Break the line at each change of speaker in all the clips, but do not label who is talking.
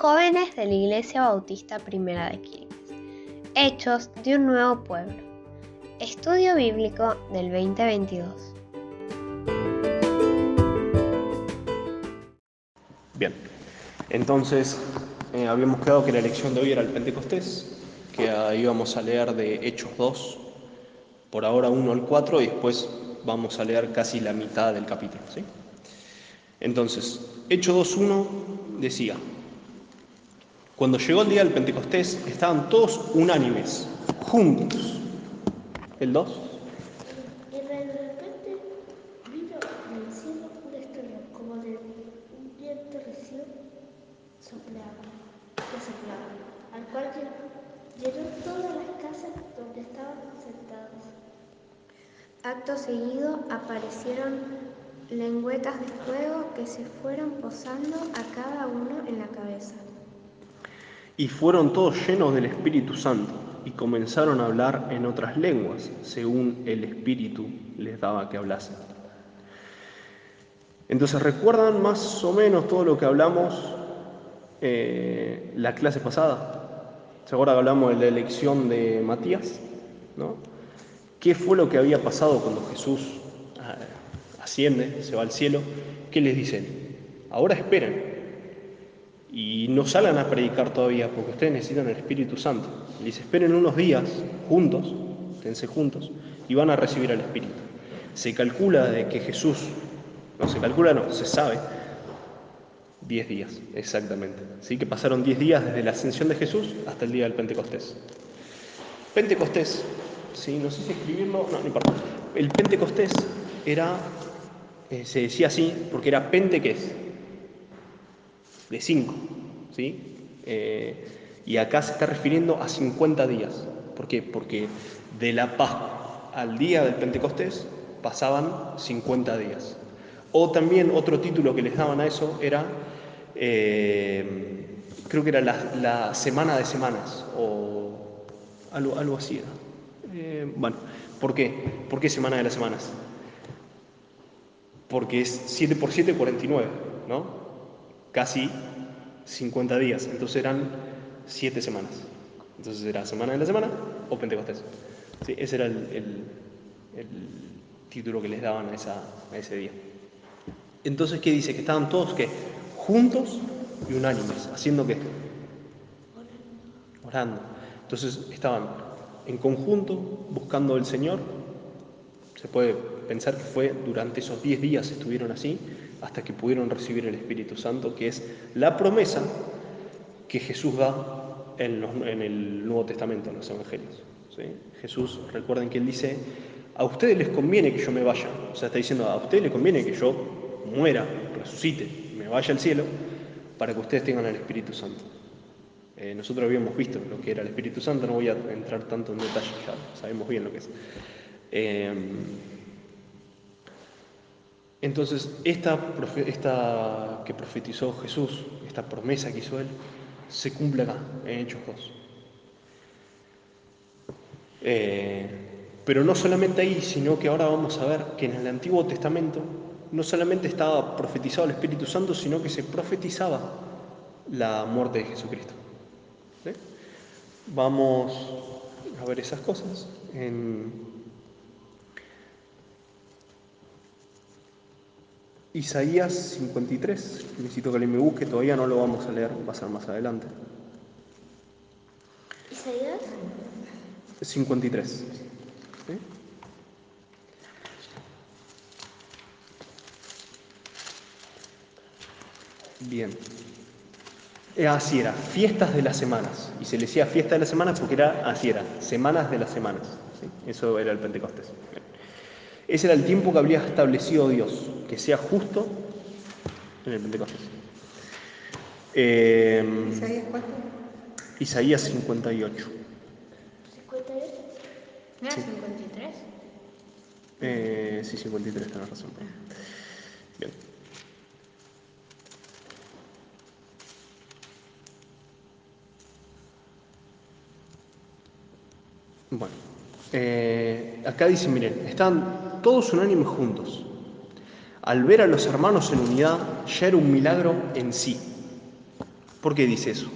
Jóvenes de la Iglesia Bautista Primera de Quilmes. Hechos de un nuevo pueblo. Estudio bíblico del 2022.
Bien, entonces eh, habíamos quedado que la lección de hoy era el Pentecostés, que ah, íbamos a leer de Hechos 2, por ahora 1 al 4, y después vamos a leer casi la mitad del capítulo. ¿sí? Entonces, Hechos 2.1 decía, cuando llegó el día del Pentecostés, estaban todos unánimes, juntos. ¿El 2?
Y de repente vino del cielo un estruendo, como de un viento recio soplaba, que soplaba, al cual llenó todas las casas donde estaban sentados.
Acto seguido aparecieron lengüetas de fuego que se fueron posando a cada uno en la cabeza.
Y fueron todos llenos del Espíritu Santo y comenzaron a hablar en otras lenguas, según el Espíritu les daba que hablasen. Entonces, ¿recuerdan más o menos todo lo que hablamos eh, la clase pasada? ¿Se hablamos de la elección de Matías? ¿no? ¿Qué fue lo que había pasado cuando Jesús eh, asciende, se va al cielo? ¿Qué les dicen? Ahora esperen, y no salgan a predicar todavía porque ustedes necesitan el Espíritu Santo. Les esperen unos días juntos, esténse juntos, y van a recibir al Espíritu. Se calcula de que Jesús, no se calcula, no, se sabe, 10 días, exactamente. ¿Sí? Que pasaron 10 días desde la ascensión de Jesús hasta el día del Pentecostés. Pentecostés, ¿sí? no sé si escribirlo, no, no importa. El Pentecostés era, eh, se decía así, porque era Pente, ¿qué es? De 5. ¿sí? Eh, y acá se está refiriendo a 50 días. ¿Por qué? Porque de la Pascua al día del Pentecostés pasaban 50 días. O también otro título que les daban a eso era, eh, creo que era la, semana de semanas, o algo, algo así. Eh, bueno, ¿por qué? ¿Por qué semana de las semanas? Porque es 7 por 7, 49, ¿no? Casi 50 días, entonces eran 7 semanas. Entonces era semana de la semana o Pentecostés. Sí, ese era el, título que les daban a, esa, a, ese día. Entonces, ¿qué dice? Que estaban todos ¿qué? juntos y unánimes, haciendo qué? Orando. Entonces estaban en conjunto buscando al Señor. Se puede pensar que fue durante esos 10 días estuvieron así, hasta que pudieron recibir el Espíritu Santo, que es la promesa que Jesús da en, el Nuevo Testamento, en los Evangelios. Jesús, recuerden que Él dice, a ustedes les conviene que yo me vaya, o sea, está diciendo, a ustedes les conviene que yo muera, resucite, me vaya al cielo, para que ustedes tengan el Espíritu Santo. Eh, nosotros habíamos visto lo que era el Espíritu Santo, no voy a entrar tanto en detalle, ya sabemos bien lo que es. Eh, entonces, esta, que profetizó Jesús, esta promesa que hizo Él, se cumple acá, en Hechos 2. Eh, pero no solamente ahí, sino que ahora vamos a ver que en el Antiguo Testamento no solamente estaba profetizado el Espíritu Santo, sino que se profetizaba la muerte de Jesucristo. Vamos a ver esas cosas en Isaías 53, necesito que alguien me busque, todavía no lo vamos a leer, va a ser más adelante.
Isaías
53. Bien. Eh, así era, fiestas de las semanas. Y se le decía fiesta de las semanas porque era así era, semanas de las semanas. Eso era el Pentecostés. Ese era el tiempo que habría establecido Dios, que sea justo en el Pentecostés.
Eh, ¿Isaías cuánto?
Isaías 58.
¿58?
¿No 53?
Eh, sí, 53, tenés razón. Bien. Bueno, eh, acá dice, miren, están todos unánimes juntos. Al ver a los hermanos en unidad ya era un milagro en sí. ¿Por qué dice eso?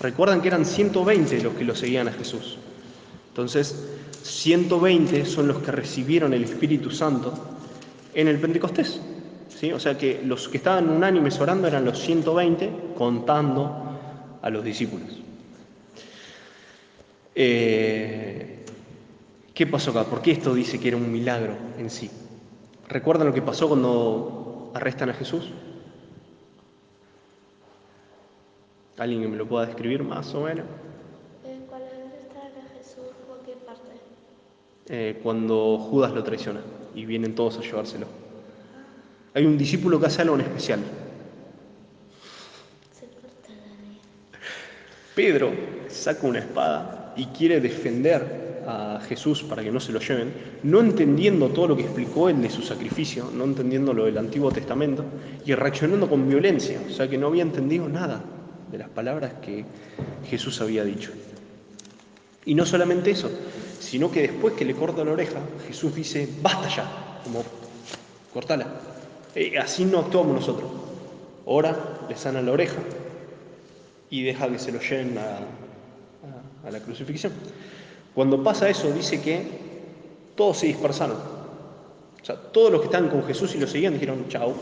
Recuerdan que eran 120 los que lo seguían a Jesús. Entonces, 120 son los que recibieron el Espíritu Santo en el Pentecostés. ¿sí? O sea que los que estaban unánimes orando eran los 120 contando a los discípulos. Eh, ¿Qué pasó acá? ¿Por qué esto dice que era un milagro en sí? ¿Recuerdan lo que pasó cuando arrestan a Jesús? ¿Alguien que me lo pueda describir más o menos?
Eh, ¿Cuál está a Jesús? ¿Por qué parte?
Eh, cuando Judas lo traiciona y vienen todos a llevárselo. Hay un discípulo que hace algo en especial.
Se corta la.
Pedro saca una espada y quiere defender a Jesús para que no se lo lleven, no entendiendo todo lo que explicó él de su sacrificio, no entendiendo lo del Antiguo Testamento y reaccionando con violencia, o sea que no había entendido nada de las palabras que Jesús había dicho. Y no solamente eso, sino que después que le corta la oreja, Jesús dice, basta ya, como, cortala. Eh, así no actuamos nosotros. Ora, le sana la oreja y deja que se lo lleven a- a la crucifixión. Cuando pasa eso, dice que todos se dispersaron. O sea, todos los que estaban con Jesús y lo seguían dijeron, chao,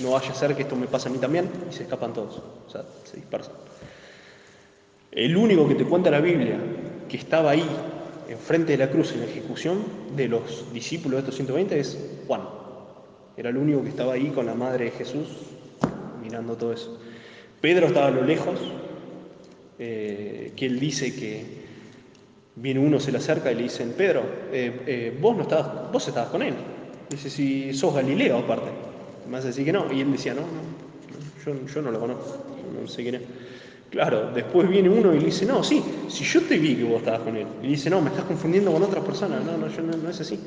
no vaya a ser que esto me pase a mí también, y se escapan todos. O sea, se dispersan. El único que te cuenta la Biblia que estaba ahí, enfrente de la cruz, en la ejecución de los discípulos de estos 120, es Juan. Era el único que estaba ahí con la madre de Jesús, mirando todo eso. Pedro estaba a lo lejos, eh, que él dice que viene uno, se le acerca y le dicen, Pedro, eh, eh, vos no estabas, vos estabas con él. Dice, si sos Galileo aparte. Me hace decir que no. Y él decía, no, no, yo, yo no lo conozco, no sé quién es. Claro, después viene uno y le dice, no, sí, si yo te vi que vos estabas con él. Y dice, no, me estás confundiendo con otra persona. No, no, yo no, no es así.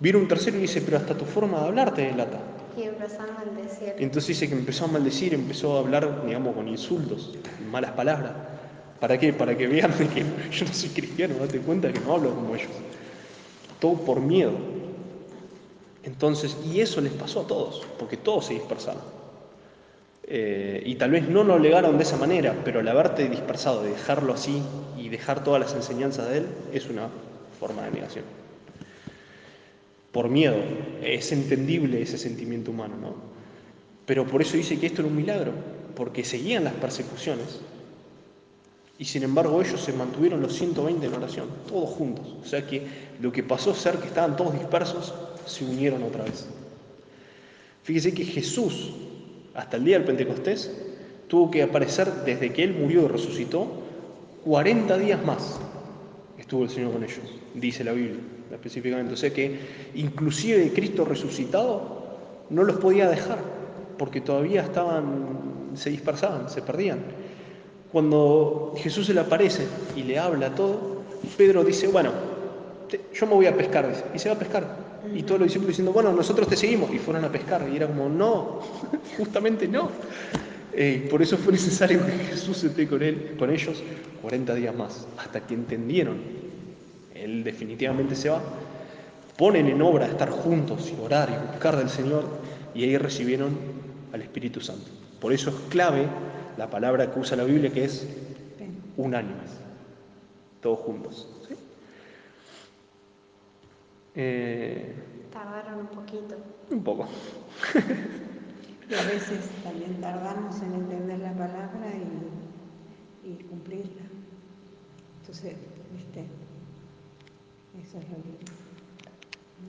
Viene un tercero y dice, pero hasta tu forma de hablar te delata.
Y empezando a maldecir.
Entonces dice que empezó a maldecir, empezó a hablar, digamos, con insultos, malas palabras. ¿Para qué? Para que vean que yo no soy cristiano, date cuenta que no hablo como ellos. Todo por miedo. Entonces, y eso les pasó a todos, porque todos se dispersaron. Eh, y tal vez no lo legaron de esa manera, pero el haberte dispersado, de dejarlo así y dejar todas las enseñanzas de él, es una forma de negación. Por miedo, es entendible ese sentimiento humano, ¿no? Pero por eso dice que esto era un milagro, porque seguían las persecuciones y sin embargo ellos se mantuvieron los 120 en oración, todos juntos. O sea que lo que pasó ser que estaban todos dispersos, se unieron otra vez. Fíjese que Jesús, hasta el día del Pentecostés, tuvo que aparecer desde que Él murió y resucitó, 40 días más estuvo el Señor con ellos, dice la Biblia específicamente. O sea que inclusive Cristo resucitado no los podía dejar, porque todavía estaban, se dispersaban, se perdían. Cuando Jesús se le aparece y le habla todo, Pedro dice, bueno, yo me voy a pescar, y se va a pescar. Y todos los discípulos diciendo, bueno, nosotros te seguimos, y fueron a pescar. Y era como, no, justamente no. Eh, por eso fue necesario que Jesús esté con, él, con ellos 40 días más, hasta que entendieron. Él definitivamente se va. Ponen en obra estar juntos y orar y buscar del Señor, y ahí recibieron al Espíritu Santo. Por eso es clave la palabra que usa la Biblia, que es unánimes, todos juntos. ¿sí? Eh,
Tardaron un poquito.
un poco.
Y a veces también tardamos en entender la palabra y, y cumplirla. Entonces, ¿viste? Eso es lo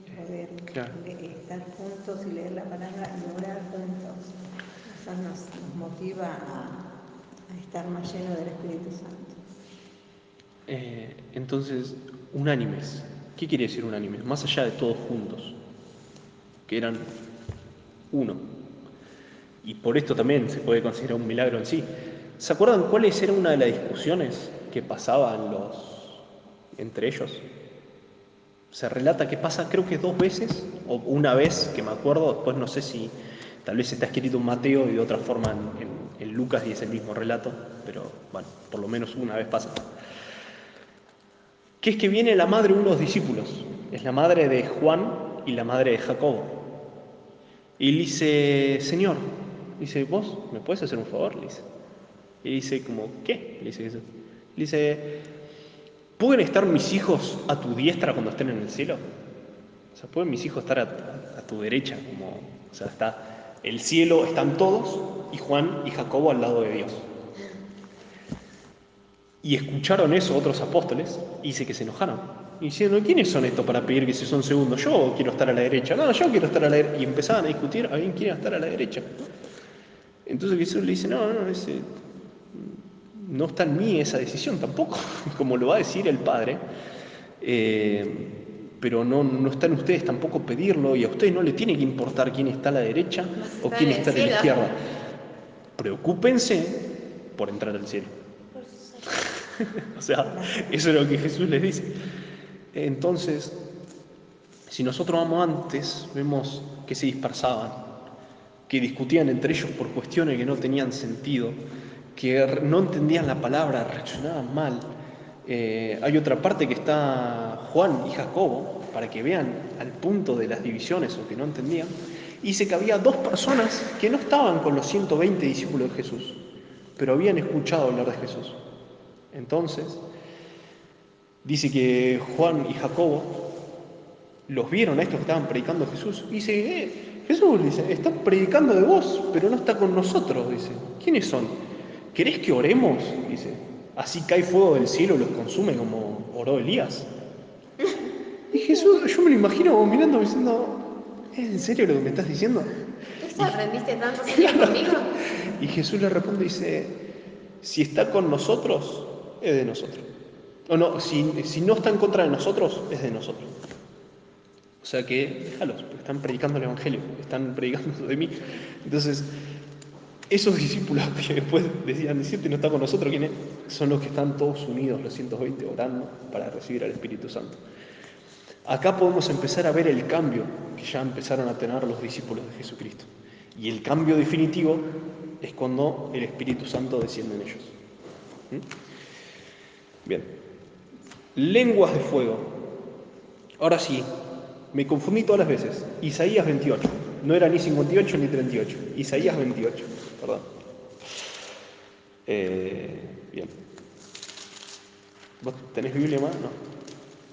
que poder
Claro.
estar juntos y leer la palabra y orar juntos. Eso nos, motiva a, estar más llenos del Espíritu Santo.
Eh, entonces, unánimes. ¿Qué quiere decir unánimes? Más allá de todos juntos, que eran uno. Y por esto también se puede considerar un milagro en sí. ¿Se acuerdan cuáles eran una de las discusiones que pasaban los, entre ellos? Se relata que pasa, creo que dos veces, o una vez, que me acuerdo, después no sé si tal vez está escrito en Mateo y de otra forma en, Lucas y es el mismo relato, pero bueno, por lo menos una vez pasa que es que viene la madre de unos discípulos, es la madre de Juan y la madre de Jacobo. Y él dice, Señor, Dice, vos, ¿me puedes hacer un favor? Le dice. Y dice, como, ¿qué? Le dice. Le dice, ¿pueden estar mis hijos a tu diestra cuando estén en el cielo? O sea, ¿pueden mis hijos estar a, a tu derecha? Como, o sea, está el cielo, están todos, y Juan y Jacobo al lado de Dios. Y escucharon eso otros apóstoles y dice que se enojaron. Y diciendo, ¿quiénes son estos para pedir que si son segundos? Yo quiero estar a la derecha. No, yo quiero estar a la derecha. Y empezaban a discutir a quién quiere estar a la derecha. Entonces Jesús le dice, no, no, ese, no está en mí esa decisión tampoco, como lo va a decir el Padre. Eh, pero no, no está en ustedes tampoco pedirlo y a ustedes no le tiene que importar quién está a la derecha o quién está a la izquierda. Preocúpense por entrar al cielo. O sea, eso es lo que Jesús les dice. Entonces, si nosotros vamos antes, vemos que se dispersaban, que discutían entre ellos por cuestiones que no tenían sentido, que no entendían la palabra, reaccionaban mal. Eh, hay otra parte que está Juan y Jacobo, para que vean al punto de las divisiones o que no entendían. Dice que había dos personas que no estaban con los 120 discípulos de Jesús, pero habían escuchado hablar de Jesús. Entonces, dice que Juan y Jacobo los vieron a estos que estaban predicando a Jesús. Y dice, eh, Jesús, dice, están predicando de vos, pero no está con nosotros, dice. ¿Quiénes son? ¿Querés que oremos? Dice, así cae fuego del cielo y los consume como oró Elías. Y Jesús, yo me lo imagino mirando diciendo, ¿es en serio lo que me estás diciendo?
¿Tú aprendiste tantos años conmigo?
Y Jesús le responde y dice, si está con nosotros, es de nosotros. O no, si, si no está en contra de nosotros, es de nosotros. O sea que déjalos, porque están predicando el Evangelio, están predicando de mí. Entonces, esos discípulos que después decían, este no está con nosotros, ¿quién es? Son los que están todos unidos, los 120, orando para recibir al Espíritu Santo. Acá podemos empezar a ver el cambio que ya empezaron a tener los discípulos de Jesucristo. Y el cambio definitivo es cuando el Espíritu Santo desciende en ellos. ¿Mm? Bien. Lenguas de fuego. Ahora sí, me confundí todas las veces. Isaías 28. No era ni 58 ni 38. Isaías 28. Perdón. Eh, bien. ¿Vos tenés Biblia más? No.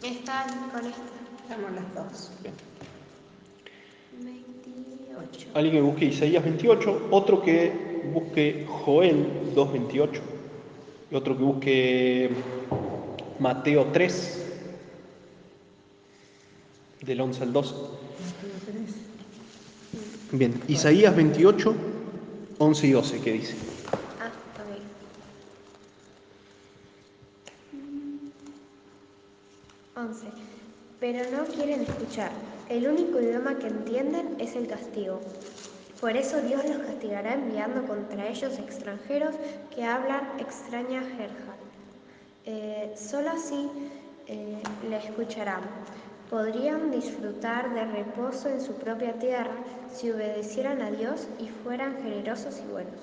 Están con esta.
Estamos las dos.
Bien.
28.
Alguien que busque Isaías 28, otro que busque Joel 2.28 y otro que busque Mateo 3, del 11 al 12. Bien, Isaías 28, 11 y 12, ¿qué dice?
Ah, ok. Once. Pero no quieren escuchar. El único idioma que entienden es el castigo. Por eso Dios los castigará enviando contra ellos extranjeros que hablan extraña jerga. Eh, solo así eh, le escucharán. Podrían disfrutar de reposo en su propia tierra si obedecieran a Dios y fueran generosos y buenos.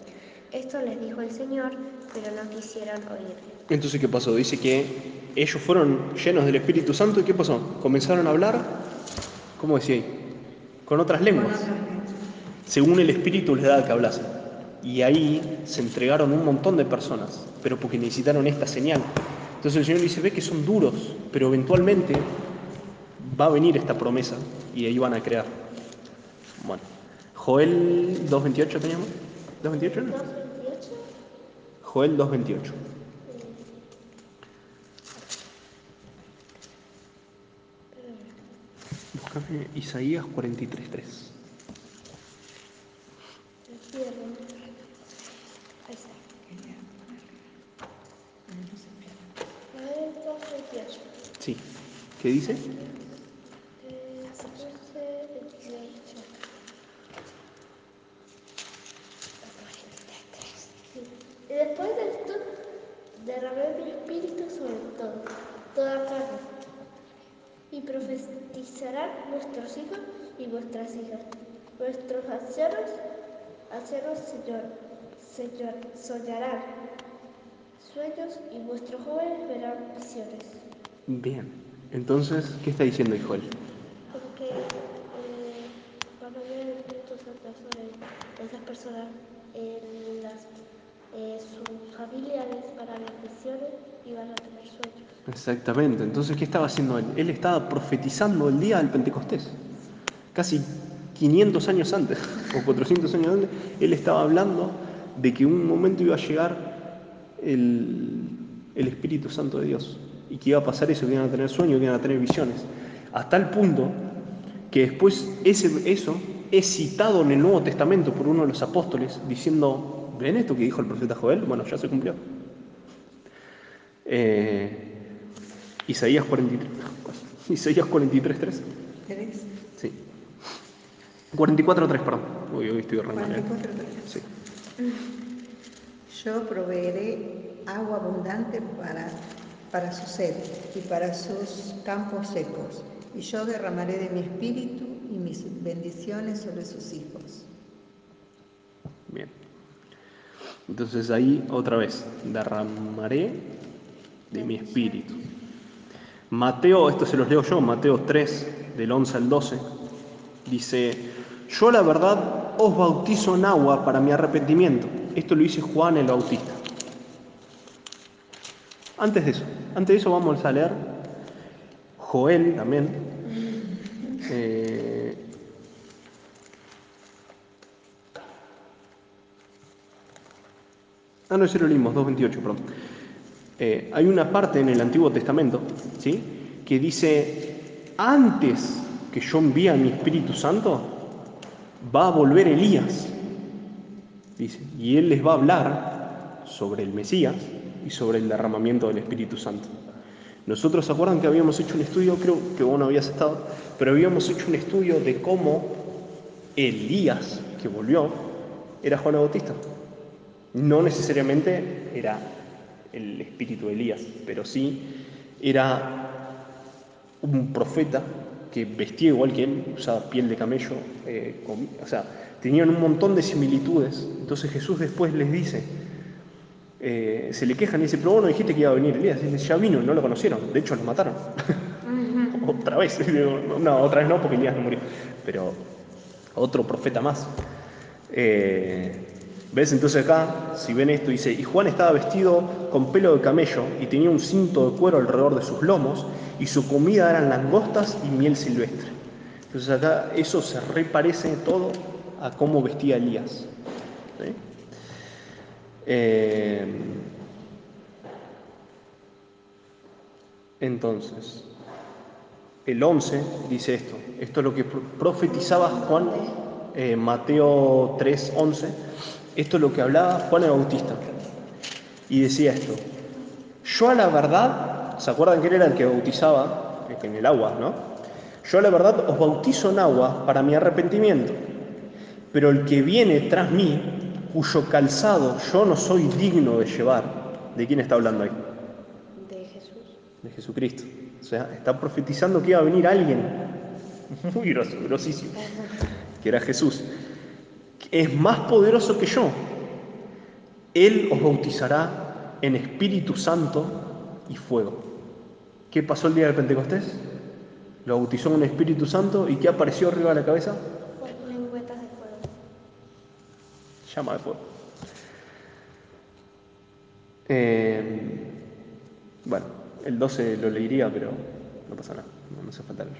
Esto les dijo el Señor, pero no quisieron oírle.
Entonces, ¿qué pasó? Dice que ellos fueron llenos del Espíritu Santo y ¿qué pasó? Comenzaron a hablar, ¿cómo decía ahí? Con otras lenguas. según el Espíritu les daba que hablasen. Y ahí se entregaron un montón de personas, pero porque necesitaron esta señal. Entonces el Señor dice, ve que son duros, pero eventualmente va a venir esta promesa y ahí van a crear. Bueno, Joel 2.28 teníamos. ¿2.28 no?
2.28.
Joel 2.28. Búscame Isaías 43.3.
Ahí está. Joel 2.28.
Sí. ¿Qué dice?
Eh, 14, 28. Sí. Y después de esto, derramé mi espíritu sobre todo, toda carne. Y profetizarán vuestros hijos y vuestras hijas. Vuestros ancianos, ancianos señor, señor, soñarán sueños y vuestros jóvenes verán visiones.
Bien. Entonces, ¿qué está diciendo
el Espíritu Santo sobre esas personas. eh, las, eh, sus familiares van a ver y van a tener sueños.
Exactamente. Entonces, ¿qué estaba haciendo él? Él estaba profetizando el día del Pentecostés. Casi 500 años antes, o 400 años antes, él estaba hablando de que un momento iba a llegar el, el Espíritu Santo de Dios. Y que iba a pasar eso, que iban a tener sueños, que iban a tener visiones. Hasta el punto que después ese, eso es citado en el Nuevo Testamento por uno de los apóstoles diciendo, ¿ven esto que dijo el profeta Joel? Bueno, ya se cumplió. Eh, Isaías 43, Isaías 43, 3.
¿Querés?
Sí. 44, 3, perdón. Uy, hoy estoy arrancando.
44,
Sí.
Yo proveeré agua abundante para, para su sed y para sus campos secos, y yo derramaré de mi espíritu y mis bendiciones sobre sus hijos.
Bien. Entonces ahí otra vez, derramaré de mi espíritu. Mateo, esto se los leo yo, Mateo 3, del 11 al 12, dice, yo la verdad os bautizo en agua para mi arrepentimiento. Esto lo dice Juan el Bautista. Antes de eso, antes de eso vamos a leer Joel también. Eh, Ah, no, ese lo leímos, 2.28, perdón. Eh, hay una parte en el Antiguo Testamento, ¿sí? Que dice, antes que yo envíe a mi Espíritu Santo, va a volver Elías. Dice, y él les va a hablar sobre el Mesías y sobre el derramamiento del Espíritu Santo. Nosotros, ¿se acuerdan que habíamos hecho un estudio? Creo que vos no habías estado, pero habíamos hecho un estudio de cómo Elías, que volvió, era Juan Bautista. No necesariamente era el espíritu de Elías, pero sí era un profeta que vestía igual que él, usaba piel de camello, eh, o sea, tenían un montón de similitudes. Entonces Jesús después les dice, eh, se le quejan y dice, pero vos no dijiste que iba a venir Elías. Y dice, ya vino, no lo conocieron, de hecho lo mataron. otra vez, no, otra vez no, porque Elías no murió, pero otro profeta más. Eh, ¿Ves? Entonces acá, si ven esto, dice, y Juan estaba vestido con pelo de camello y tenía un cinto de cuero alrededor de sus lomos y su comida eran langostas y miel silvestre. Entonces acá eso se reparece todo a cómo vestía Elías. Eh, entonces, el 11 dice esto. Esto es lo que pro- profetizaba Juan, eh, Mateo 3, 11. Esto es lo que hablaba Juan el Bautista. Y decía esto. Yo a la verdad, ¿se acuerdan que él era el que bautizaba en el agua, no? Yo a la verdad os bautizo en agua para mi arrepentimiento. Pero el que viene tras mí, cuyo calzado yo no soy digno de llevar, ¿de quién está hablando ahí?
De Jesús.
de Jesucristo. O sea, está profetizando que iba a venir alguien muy gros- grosísimo, que era Jesús. Es más poderoso que yo. Él os bautizará en Espíritu Santo y fuego. ¿Qué pasó el día del Pentecostés? Lo bautizó en Espíritu Santo y ¿qué apareció arriba de la cabeza?
Lengüetas de fuego.
Llama de fuego. Eh, bueno, el 12 lo leería, pero no pasa nada, no, no hace falta leer.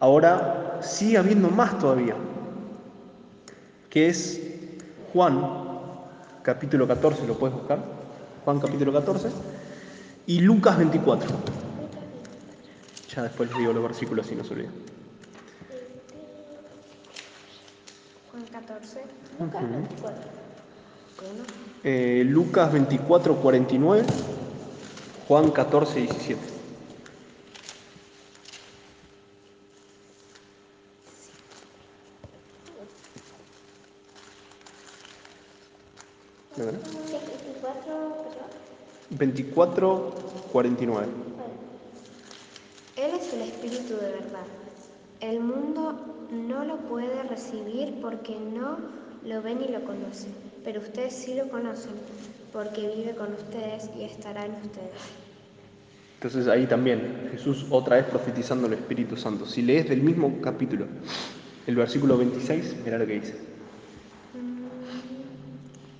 Ahora sigue habiendo más todavía, que es Juan, capítulo 14, lo puedes buscar, Juan capítulo 14, y Lucas 24. Ya después les digo los versículos si no se olvidan.
Juan 14.
Lucas 24.
Uno.
Eh, Lucas 24, 49, Juan 14, 17. ¿Lo ven?
Sí, 24, perdón.
24, 49.
Él es el Espíritu de verdad. El mundo no lo puede recibir porque no lo ve ni lo conoce, pero ustedes sí lo conocen porque vive con ustedes y estará en ustedes.
Entonces ahí también Jesús otra vez profetizando el Espíritu Santo. Si lees del mismo capítulo el versículo 26, mira lo que dice.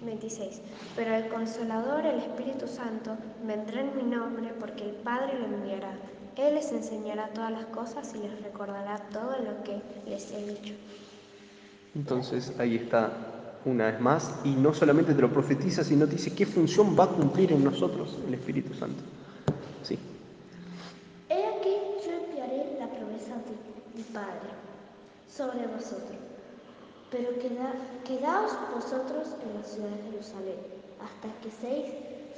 26. Pero el Consolador, el Espíritu Santo, vendrá en mi nombre porque el Padre lo enviará. Él les enseñará todas las cosas y les recordará todo lo que les he dicho.
Entonces ahí está una vez más, y no solamente te lo profetiza, sino te dice qué función va a cumplir en nosotros el Espíritu Santo. Sí.
He aquí yo enviaré la promesa de mi Padre sobre vosotros. Pero queda- quedaos vosotros en la ciudad de Jerusalén hasta que seáis,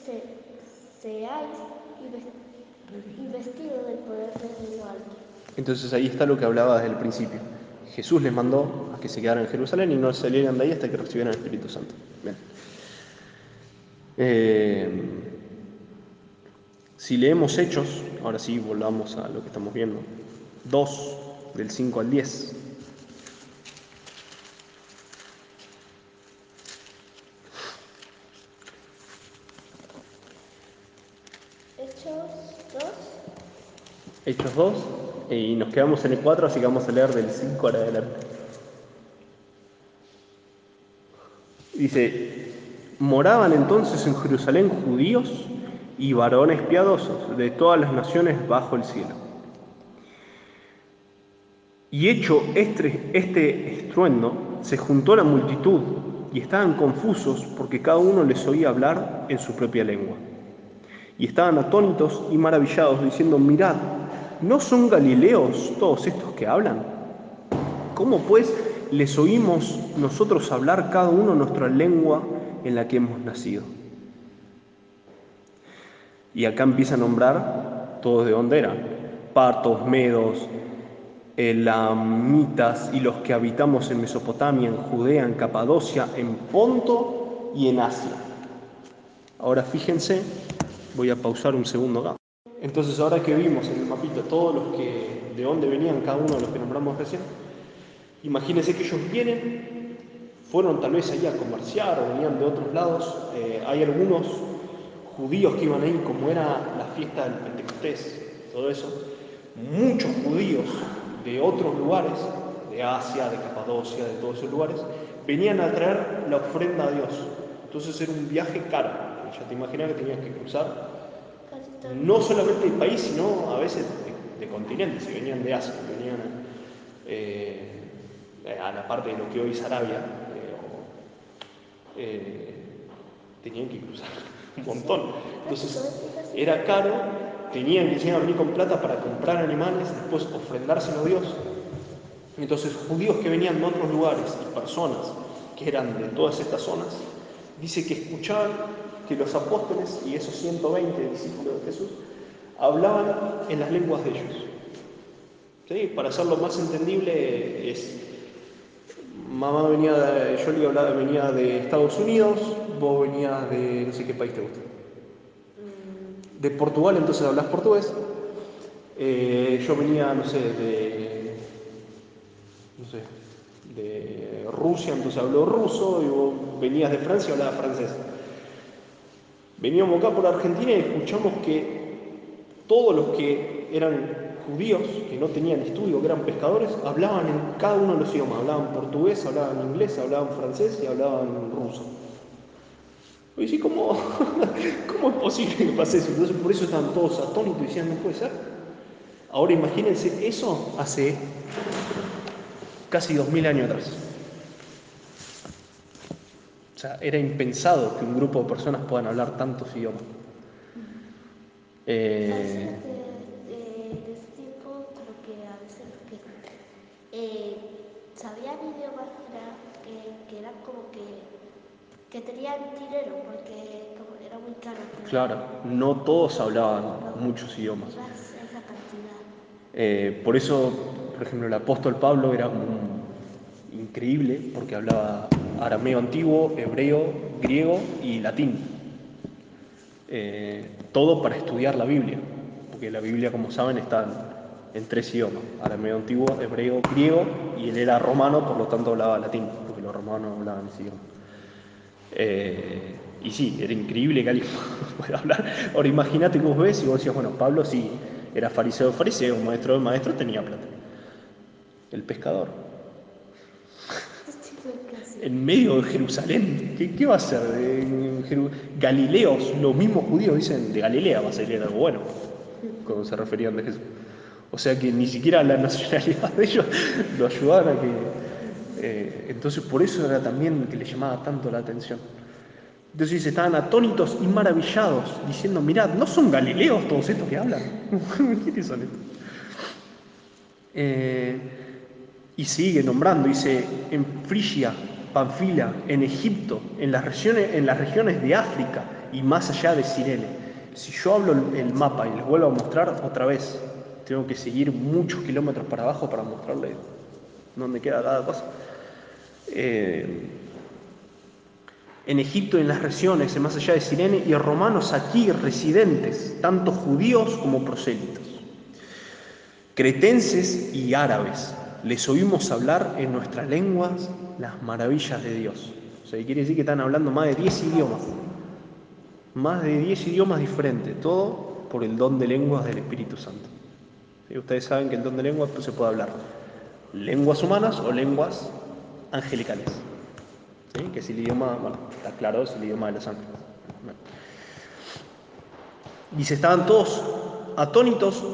se- seáis inves- investidos del poder de lo alto.
Entonces ahí está lo que hablaba desde el principio. Jesús les mandó a que se quedaran en Jerusalén y no salieran de ahí hasta que recibieran el Espíritu Santo. Bien. Eh, si leemos Hechos, ahora sí volvamos a lo que estamos viendo. 2, del 5 al 10.
Hechos 2.
Hechos 2, y nos quedamos en el 4, así que vamos a leer del 5 al adelante. Dice, moraban entonces en Jerusalén judíos y varones piadosos de todas las naciones bajo el cielo. Y hecho este, este estruendo, se juntó la multitud y estaban confusos porque cada uno les oía hablar en su propia lengua. Y estaban atónitos y maravillados, diciendo, mirad, ¿no son galileos todos estos que hablan? ¿Cómo pues les oímos nosotros hablar cada uno nuestra lengua en la que hemos nacido? Y acá empieza a nombrar todos de dónde eran. Partos, medos, elamitas y los que habitamos en Mesopotamia, en Judea, en Capadocia, en Ponto y en Asia. Ahora fíjense, voy a pausar un segundo acá. Entonces ahora que vimos en el mapita todos los que, de dónde venían cada uno de los que nombramos recién, imagínense que ellos vienen, fueron tal vez allí a comerciar o venían de otros lados. Eh, hay algunos judíos que iban ahí, como era la fiesta del Pentecostés, todo eso. Muchos judíos de otros lugares, de Asia, de Capadocia, de todos esos lugares, venían a traer la ofrenda a Dios. Entonces era un viaje caro. Ya te imaginas que tenías que cruzar. No solamente el país, sino a veces de, continentes, si venían de Asia, venían eh, a la parte de lo que hoy es Arabia, eh, eh, tenían que cruzar un montón. Entonces era caro, tenían que llegar a venir con plata para comprar animales, después ofrendárselo a Dios. Entonces judíos que venían de otros lugares y personas que eran de todas estas zonas, dice que escuchaban que los apóstoles y esos 120 discípulos de Jesús hablaban en las lenguas de ellos. ¿Sí? Para hacerlo más entendible es, mamá venía de, yo le hablaba, venía de Estados Unidos, vos venías de no sé qué país te gusta. De Portugal, entonces hablas portugués. Eh, yo venía, no sé, de, no sé, de Rusia, entonces hablo ruso, y vos venías de Francia y hablabas francés. Veníamos acá por Argentina y escuchamos que todos los que eran judíos, que no tenían estudio, que eran pescadores, hablaban en cada uno de los idiomas. Hablaban portugués, hablaban inglés, hablaban francés y hablaban ruso. Y sí, ¿cómo, ¿cómo es posible que pase eso? Entonces por eso estaban todos atónitos y decían, no puede ser. Ahora imagínense eso hace casi dos mil años atrás. O sea, era impensado que un grupo de personas puedan hablar tantos idiomas. Eh,
los que eh, sabían idiomas que, que eran como que, que tenían dinero, porque como era muy caro.
claro, no todos hablaban muchos idiomas.
Esa.
Eh, por eso, por ejemplo, el apóstol Pablo era un- increíble porque hablaba arameo antiguo, hebreo, griego y latín. Eh, todo para estudiar la Biblia, porque la Biblia, como saben, está en, en tres idiomas, arameo antiguo, hebreo, griego, y él era romano, por lo tanto hablaba latín, porque los romanos hablaban ese idioma. Eh, y sí, era increíble que alguien pueda hablar. Ahora imagínate que vos ves y vos decías, bueno, Pablo sí, era fariseo, fariseo, maestro de maestro, tenía plata. El pescador.
Este tipo de casi.
En medio de Jerusalén. ¿Qué, va a Jeru- Galileos, los mismos judíos dicen, de Galilea va a salir algo bueno, cuando se referían de Jesús. O sea que ni siquiera la nacionalidad de ellos lo ayudaban a que... eh, entonces por eso era también que le llamaba tanto la atención. Entonces estaban atónitos y maravillados, diciendo, mirad, ¿no son galileos todos estos que hablan? ¿Quiénes son estos? Eh, y sigue nombrando, dice, en Frigia, Panfila, en Egipto, en las, regiones, en las regiones de África y más allá de Sirene. Si yo hablo el, mapa y les vuelvo a mostrar otra vez, tengo que seguir muchos kilómetros para abajo para mostrarles dónde queda cada cosa. Eh, en Egipto y en las regiones más allá de Sirene y romanos aquí residentes, tanto judíos como prosélitos, cretenses y árabes. Les oímos hablar en nuestras lenguas las maravillas de Dios. O sea, quiere decir que están hablando más de 10 idiomas. Más de 10 idiomas diferentes, todo por el don de lenguas del Espíritu Santo. ¿Sí? Ustedes saben que el don de lenguas pues, se puede hablar lenguas humanas o lenguas angelicales. ¿Sí? Que es el idioma, bueno, está claro, es el idioma de los ángeles. Dice, estaban todos atónitos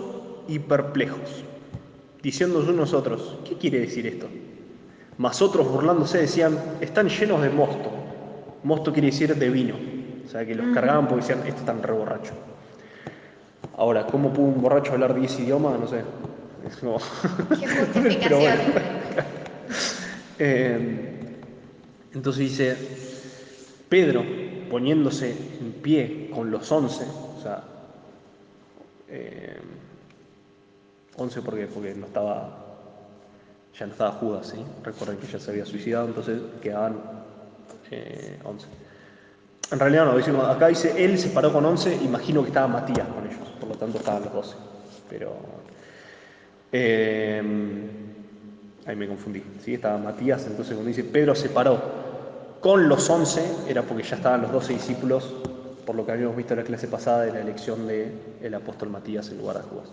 y perplejos, diciéndose unos otros, ¿qué quiere decir esto? Mas otros burlándose decían, están llenos de mosto. Mosto quiere decir de vino. O sea, que los cargaban porque decían, esto están re borracho. Ahora, ¿cómo pudo un borracho hablar 10 idiomas? No sé. Es como...
Qué
Pero
justificación.
bueno. Eh, entonces dice, Pedro poniéndose en pie con los once, o sea, eh, once ¿por qué? porque no estaba, ya no estaba Judas, ¿sí? recuerden que ya se había suicidado, entonces quedaban eh, once. En realidad no, acá dice, él se paró con once, imagino que estaba Matías con ellos, por lo tanto estaban los doce, pero... eh, Ahí me confundí. ¿sí? Estaba Matías, entonces cuando dice Pedro se paró con los once, era porque ya estaban los doce discípulos, por lo que habíamos visto en la clase pasada de la elección del apóstol Matías en lugar de Judas.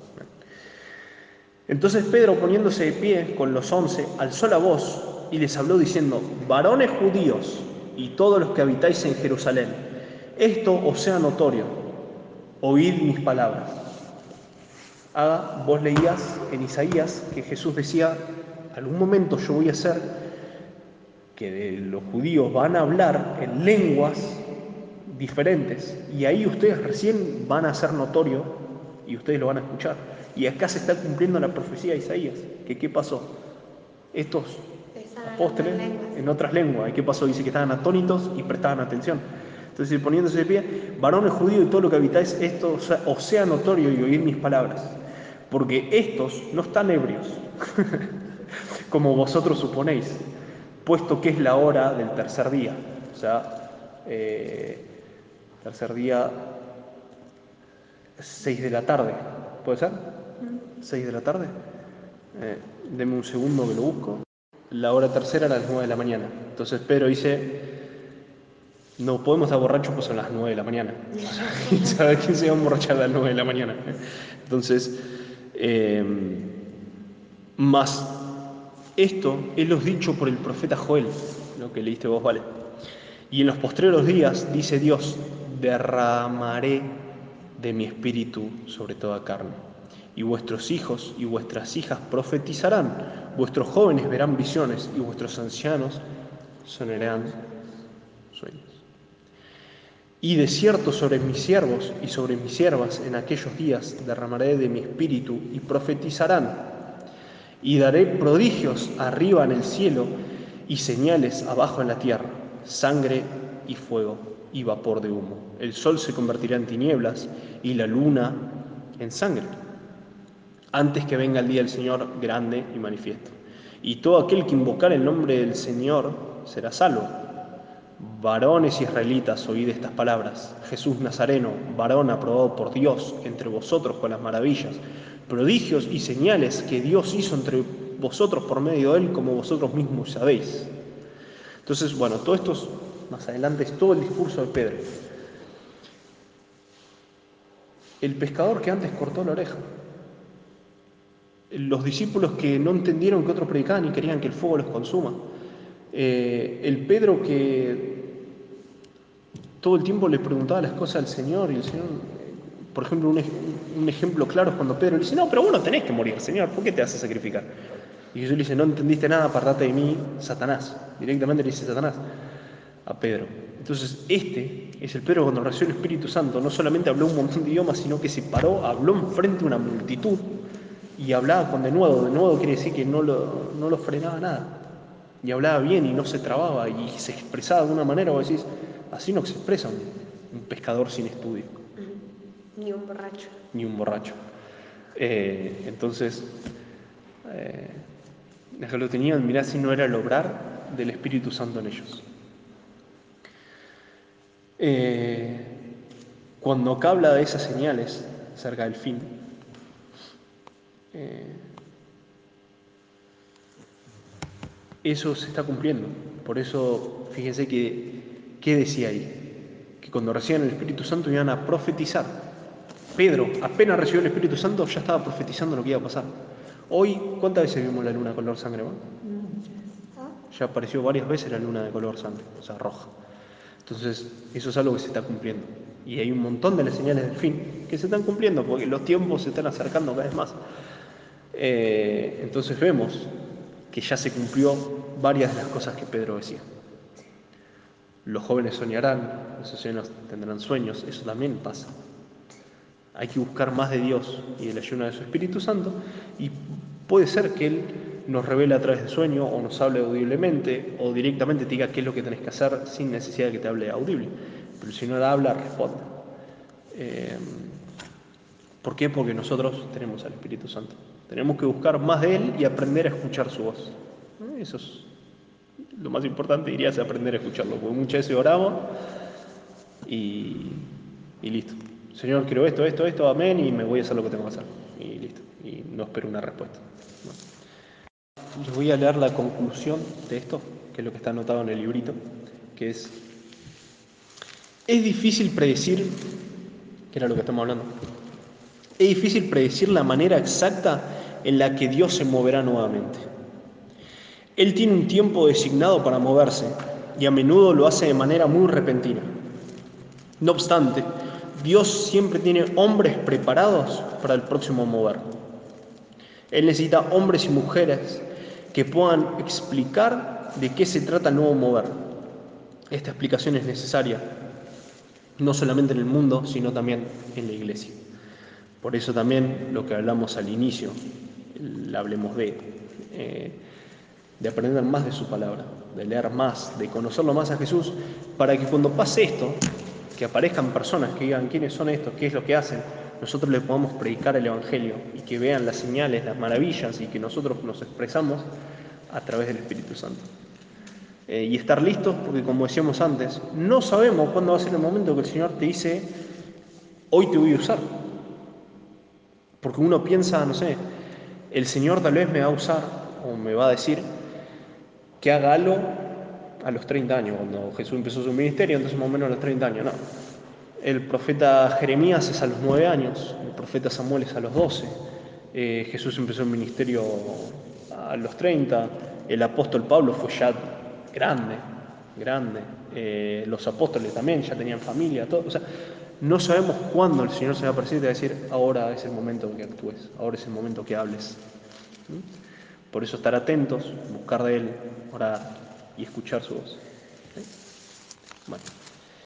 Entonces Pedro, poniéndose de pie con los once, alzó la voz y les habló diciendo, varones judíos y todos los que habitáis en Jerusalén, esto os sea notorio, oíd mis palabras. Haga, vos leías en Isaías que Jesús decía, algún momento yo voy a hacer que los judíos van a hablar en lenguas diferentes y ahí ustedes recién van a ser notorio y ustedes lo van a escuchar. Y acá se está cumpliendo la profecía de Isaías, que qué pasó? Estos apóstoles
en
otras lenguas, ¿y qué pasó? Dice que estaban atónitos y prestaban atención. Entonces, poniéndose de pie, varones judíos y todo lo que habitáis, esto os sea- os sea notorio y oír mis palabras, porque estos no están ebrios, como vosotros suponéis, puesto que es la hora del tercer día. O sea, eh, tercer día, 6 de la tarde, ¿puede ser? 6 de la tarde. Eh, deme un segundo que lo busco. La hora tercera era las 9 de la mañana. Entonces Pedro dice, no podemos estar borrachos pues son las 9 de la mañana. ¿quién sabe quién se va a emborrachar a las 9 de la mañana? Entonces, eh, más esto él os dicho por el profeta Joel, lo que leíste vos, vale. Y en los postreros días, dice Dios, derramaré de mi espíritu sobre toda carne. Y vuestros hijos y vuestras hijas profetizarán, vuestros jóvenes verán visiones y vuestros ancianos soñarán sueños. Y de cierto sobre mis siervos y sobre mis siervas en aquellos días derramaré de mi espíritu y profetizarán. Y daré prodigios arriba en el cielo y señales abajo en la tierra, sangre y fuego y vapor de humo. El sol se convertirá en tinieblas y la luna en sangre, antes que venga el día del Señor grande y manifiesto. Y todo aquel que invocar el nombre del Señor será salvo. Varones israelitas, oíd estas palabras. Jesús Nazareno, varón aprobado por Dios entre vosotros con las maravillas, prodigios y señales que Dios hizo entre vosotros por medio de él, como vosotros mismos sabéis. Entonces, bueno, todo esto es, más adelante es todo el discurso de Pedro. El pescador que antes cortó la oreja. Los discípulos que no entendieron que otros predicaban y querían que el fuego los consuma. Eh, el Pedro que todo el tiempo le preguntaba las cosas al Señor y el Señor, por ejemplo, un, ej- un ejemplo claro es cuando Pedro le dice, no, pero vos tenés que morir, Señor, ¿por qué te vas a sacrificar? Y Jesús le dice, no entendiste nada, apartate de mí, Satanás. Directamente le dice Satanás a Pedro. Entonces, este es el Pedro cuando recibió el Espíritu Santo, no solamente habló un montón de idiomas, sino que se paró, habló enfrente de una multitud y hablaba con de nuevo. De nuevo quiere decir que no lo, no lo frenaba nada. Y hablaba bien y no se trababa y se expresaba de una manera, vos decís, así no se expresa un, un pescador sin estudio,
Ni un borracho.
ni un borracho. Eh, entonces, eh, los que lo tenían, mirá si no era el obrar del Espíritu Santo en ellos. Eh, cuando acá habla de esas señales cerca del fin, eh, eso se está cumpliendo. Por eso, fíjense que, ¿qué decía ahí? Que cuando recibían el Espíritu Santo iban a profetizar. Pedro, apenas recibió el Espíritu Santo, ya estaba profetizando lo que iba a pasar. Hoy, ¿cuántas veces vimos la luna color sangre? man? Ya apareció varias veces la luna de color sangre, o sea, roja. Entonces, eso es algo que se está cumpliendo. Y hay un montón de las señales del fin que se están cumpliendo, porque los tiempos se están acercando cada vez más. Eh, entonces vemos que ya se cumplió varias de las cosas que Pedro decía. Los jóvenes soñarán, los ancianos tendrán sueños, eso también pasa. Hay que buscar más de Dios y de la ayuda de su Espíritu Santo y puede ser que Él nos revele a través de sueño o nos hable audiblemente o directamente te diga qué es lo que tenés que hacer sin necesidad de que te hable audible. Pero si no la habla, responde. Eh, ¿Por qué? Porque nosotros tenemos al Espíritu Santo. Tenemos que buscar más de Él y aprender a escuchar su voz. Eso es lo más importante, diría, es aprender a escucharlo. Porque muchas veces oramos y, y listo. Señor, quiero esto, esto, esto, amén, y me voy a hacer lo que tengo que hacer. Y listo. Y no espero una respuesta. Les voy a leer la conclusión de esto, que es lo que está anotado en el librito, que es, es difícil predecir, que era lo que estamos hablando, es difícil predecir la manera exacta en la que Dios se moverá nuevamente. Él tiene un tiempo designado para moverse y a menudo lo hace de manera muy repentina. No obstante, Dios siempre tiene hombres preparados para el próximo mover. Él necesita hombres y mujeres que puedan explicar de qué se trata el nuevo mover. Esta explicación es necesaria, no solamente en el mundo, sino también en la iglesia. Por eso también lo que hablamos al inicio, el hablemos de, eh, de aprender más de su palabra, de leer más, de conocerlo más a Jesús, para que cuando pase esto, que aparezcan personas que digan quiénes son estos, qué es lo que hacen, nosotros les podamos predicar el Evangelio y que vean las señales, las maravillas y que nosotros nos expresamos a través del Espíritu Santo. Eh, y estar listos porque como decíamos antes, no sabemos cuándo va a ser el momento que el Señor te dice, hoy te voy a usar. Porque uno piensa, no sé, el Señor tal vez me va a usar o me va a decir que haga algo a los 30 años, cuando Jesús empezó su ministerio, entonces más o menos a los 30 años, no. El profeta Jeremías es a los 9 años, el profeta Samuel es a los 12, eh, Jesús empezó el ministerio a los 30, el apóstol Pablo fue ya grande, grande, eh, los apóstoles también ya tenían familia, todo, o sea, no sabemos cuándo el Señor se va a aparecer y te va a decir, ahora es el momento que actúes, ahora es el momento que hables. Por eso estar atentos, buscar de Él, orar y escuchar su voz.